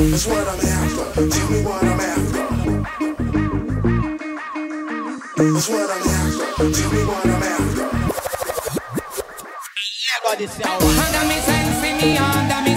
That's what I'm after. Tell me what I'm after. That's what I'm after. Tell me what I'm after. This. Under oh, me sense, me under me.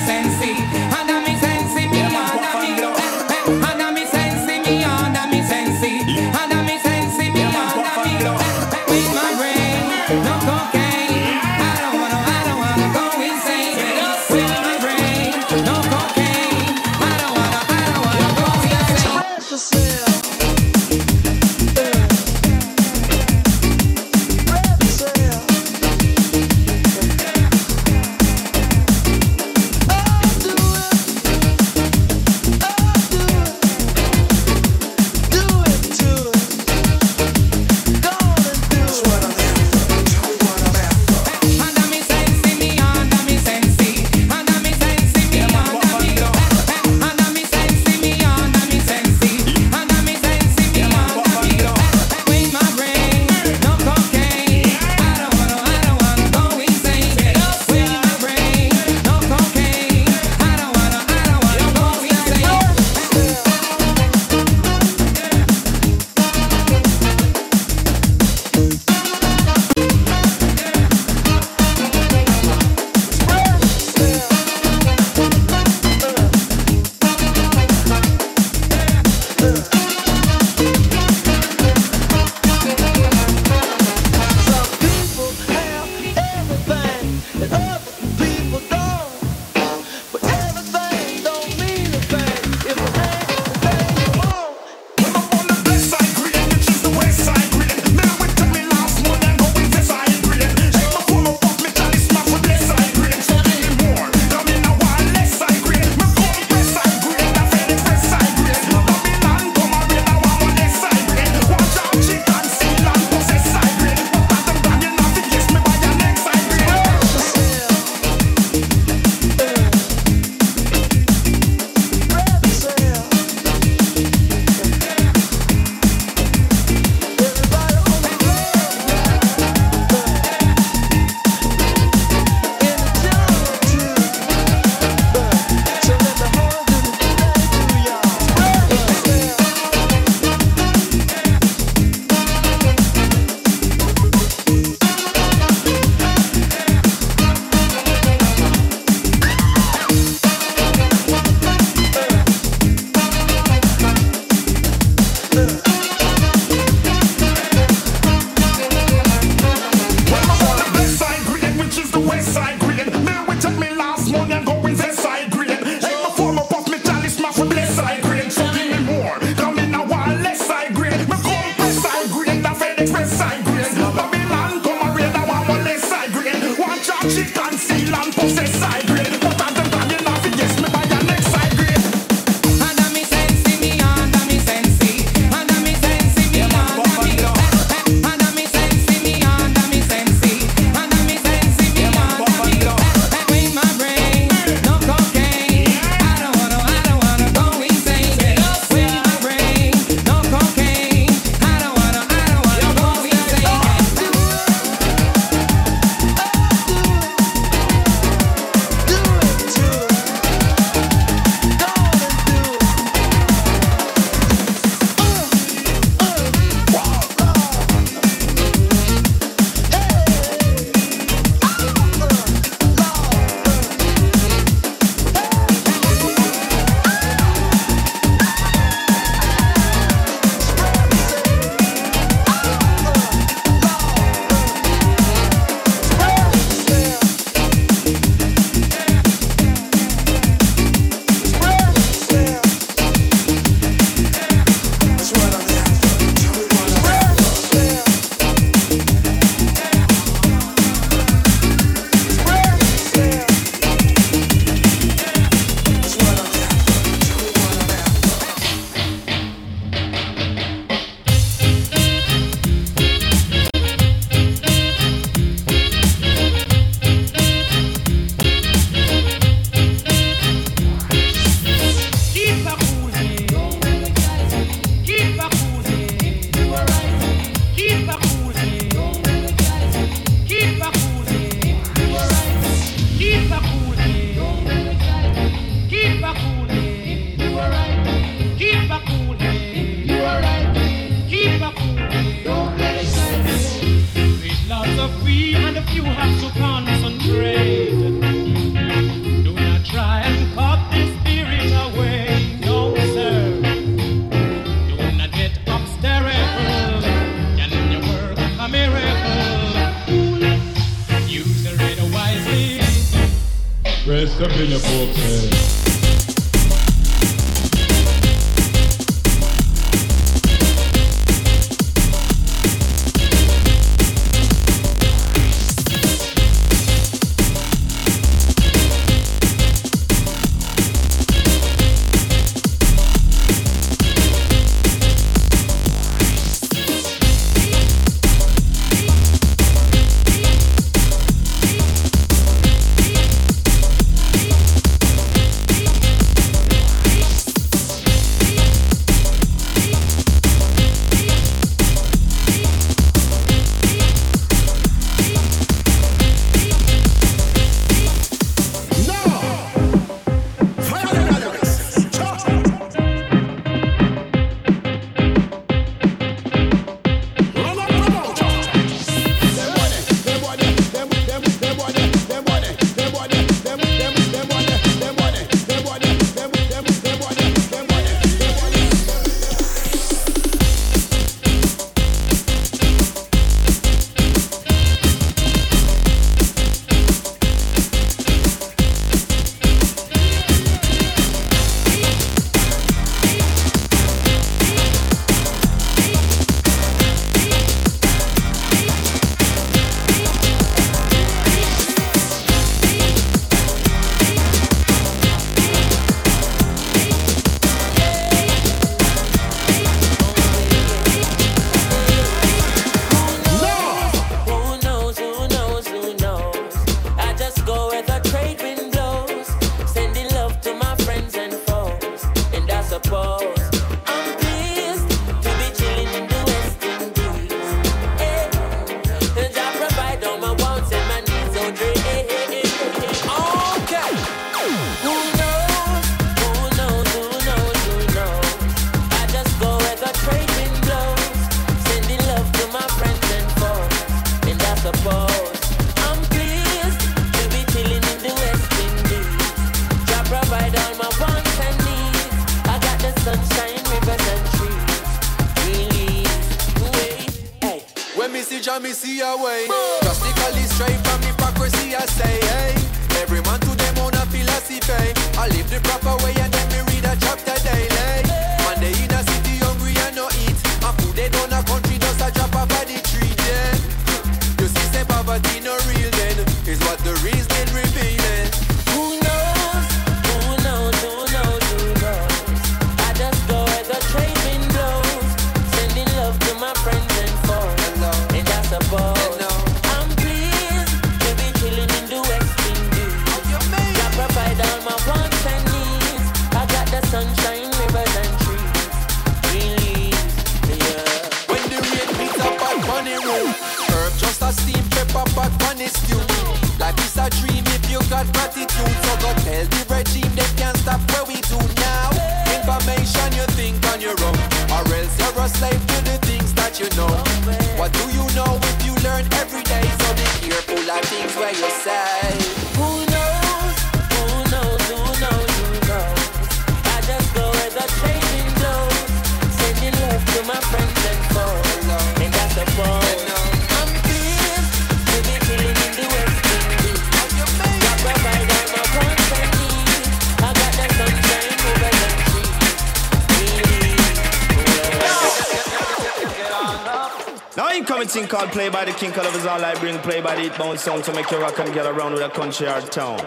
Bounce sound to make you rock and get around with a country or town.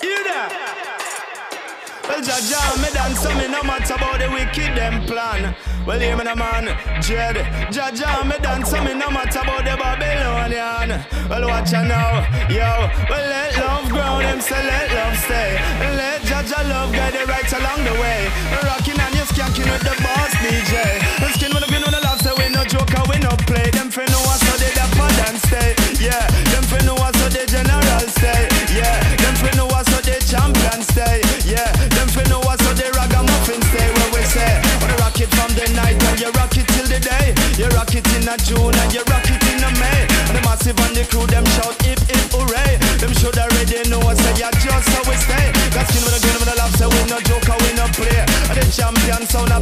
Hear that? Well, Jaja, me dance, so me no matter about the wicked them plan. Well, hear me no man, Jed. Jaja, me dance, so me no matter about the Babylonian. Well, watch out now, yo. Well, let love grow, them say let love stay. And let Jaja love guide you right along the way. Rocking and you skanking with the boss DJ. And skin with the pin on the love, say we no joke, we no play fi know us so the dapper dance stay. Yeah, them fi know us so the general stay. Yeah, them fi know us so the champion stay. Yeah, them fi know us so the ragamuffin stay. Where we say, we rock it from the night and you rock it till the day. You rock it in a June and you rock it in a May. And the massive and the crew them shout if if hooray. Them should already know us so yeah just how we stay. That's skin with the game with the love so we no joke we no play. And the champion sound.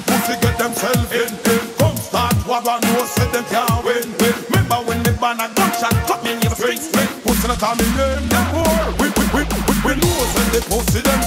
Predicament pussy get themselves in. Come start war a no say them can't win. Remember when the band a gunshot cut me in the string, string. Pussy not call me name, them poor. We, we, we, we, we know when the pussy them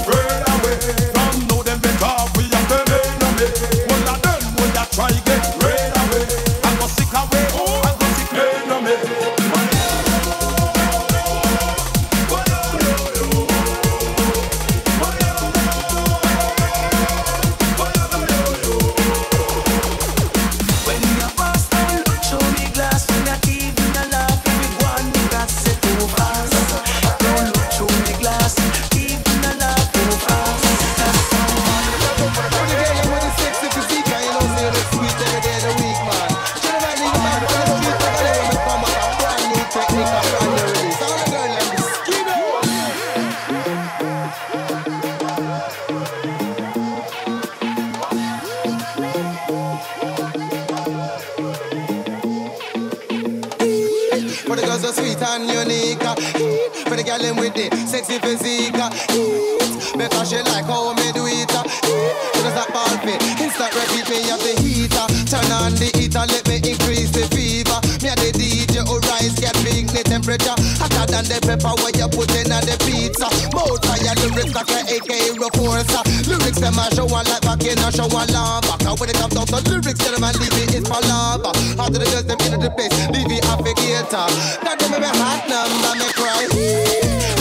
back in a show one lava Cause when it comes down to lyrics tell them I leave it, it is for lava After the girls them into the place? Leave it applicator uh. Now them me hot number me cry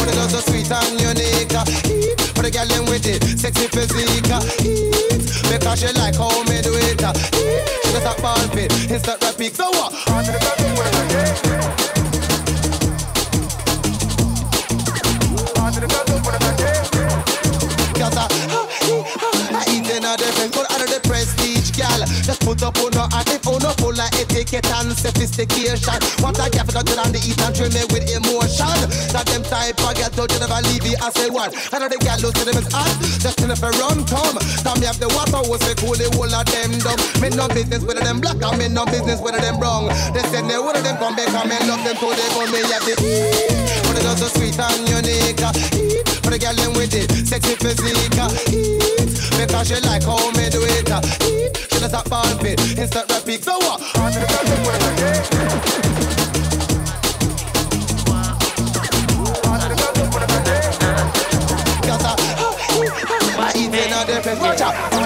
For the girls so sweet and unique uh. For the girl them with it, sexy physique uh. Because she like how me do it She just a ball fit instant repeat. So what? Cause I, I eat in a different good out of the prestige, gal. Just put up on her and on her full of etiquette and sophistication. What I get for to on the eat and train me with emotion. That them type of get to never leave one. I know the gal lose to them is hot, just in if a run come. Now me have the water was say cool the whole of them dumb. Me no business with them black and me no business with them brown. They send they one of them come back and me love them till they come me have the But it does sweet and unique. For the girl them with it, sexy physique. Because she like how me do it. She does that ball instant repeat. So what? Cause I, I eat in a different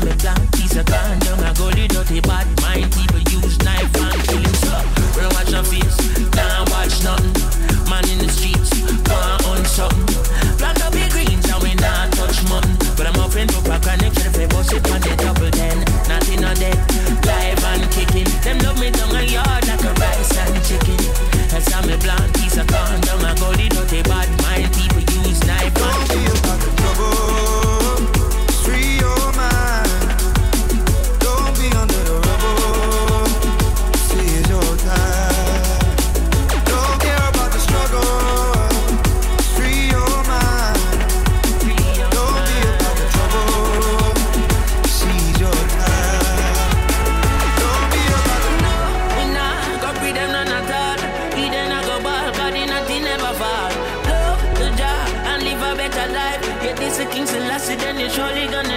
The summer king Selassie, then you're surely gonna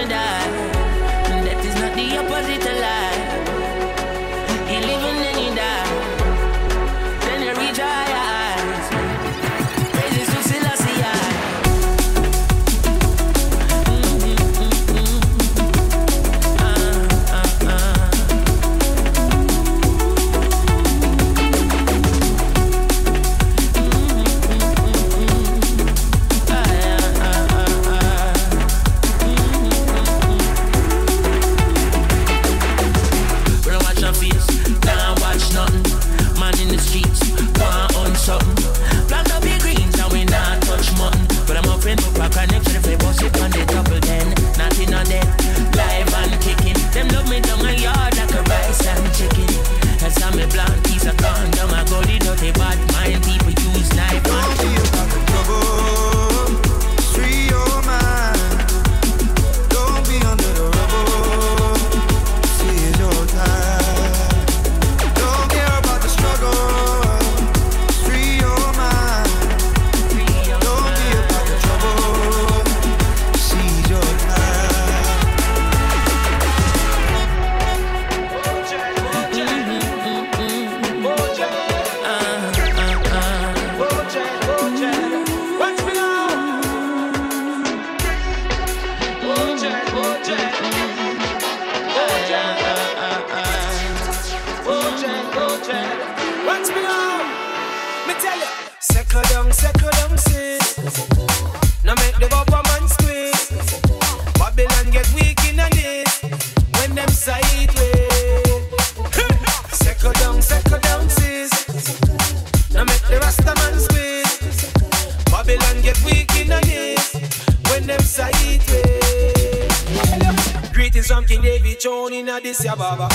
David Throne in a this ya baba.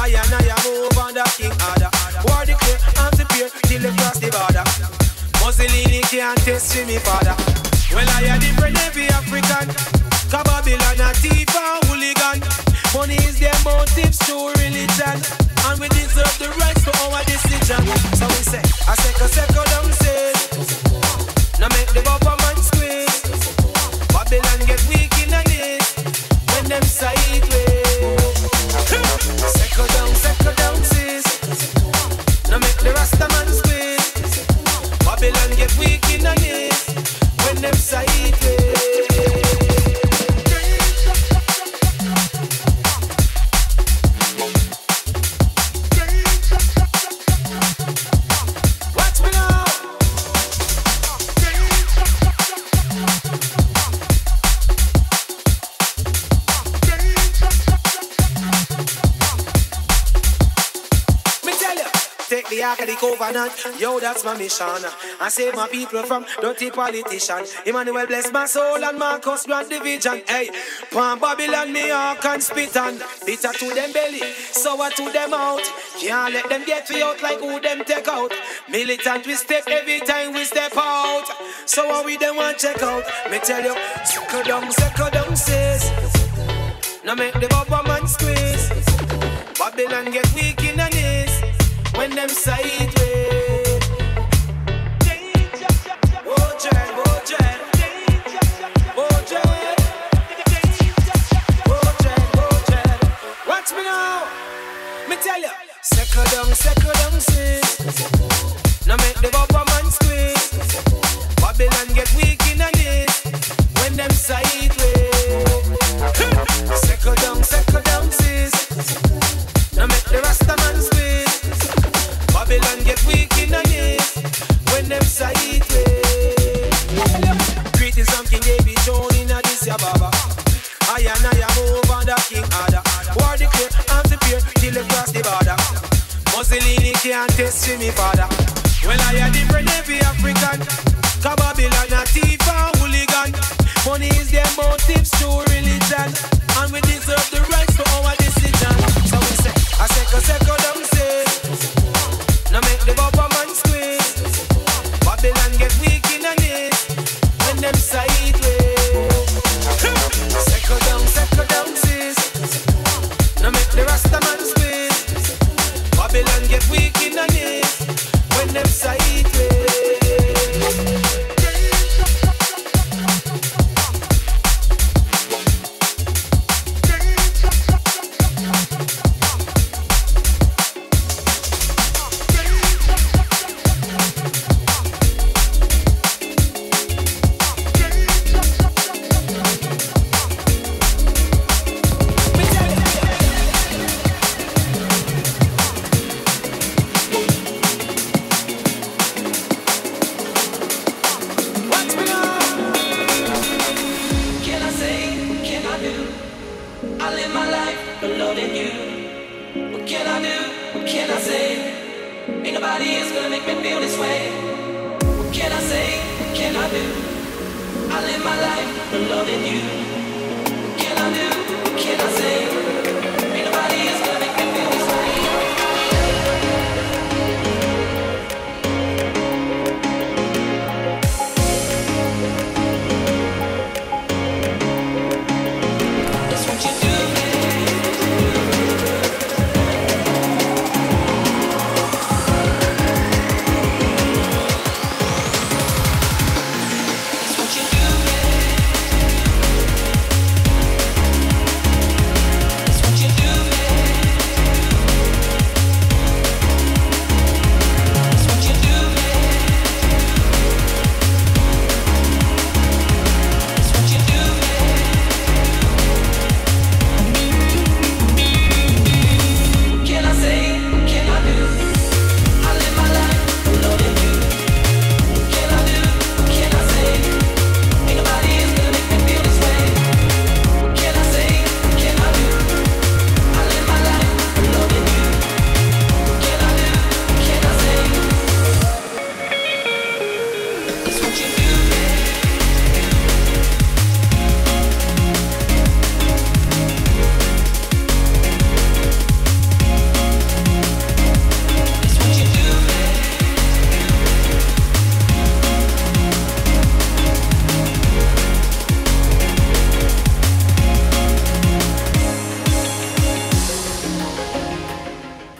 I and I am over the king order. War declare, arms appear till they cross the border. Mussolini can't test me father. Well, I a different every African. Babylon a thief and hooligan. Money is their motives to religion. And we deserve the rights to our decision. So we say, I say, I say, down. Now make the bumper man squeeze. Babylon get weak them sideways. Second down, second down, sis. Now make the Rasta man squeeze. Babylon get weak in the knees. When them sideways. Covenant. Yo, that's my mission. I save my people from dirty politicians. Emmanuel bless my soul and Marcus grant the vision. Hey, Pan Babylon, me spit and bitter to them belly, sour to them out. Can't let them get we out like who them take out. Militant we step every time we step out. So what we them want check out? Me tell you, suckle down, suckle down, sis. Now make the bubble man squeeze. Babylon get weak in the knees when them sideways. I live my life for beloving you. What can I do? What can I say? Ain't nobody else gonna make me feel this way. What can I say? What can I do? I live my life for beloving you. What can I do? What can I say?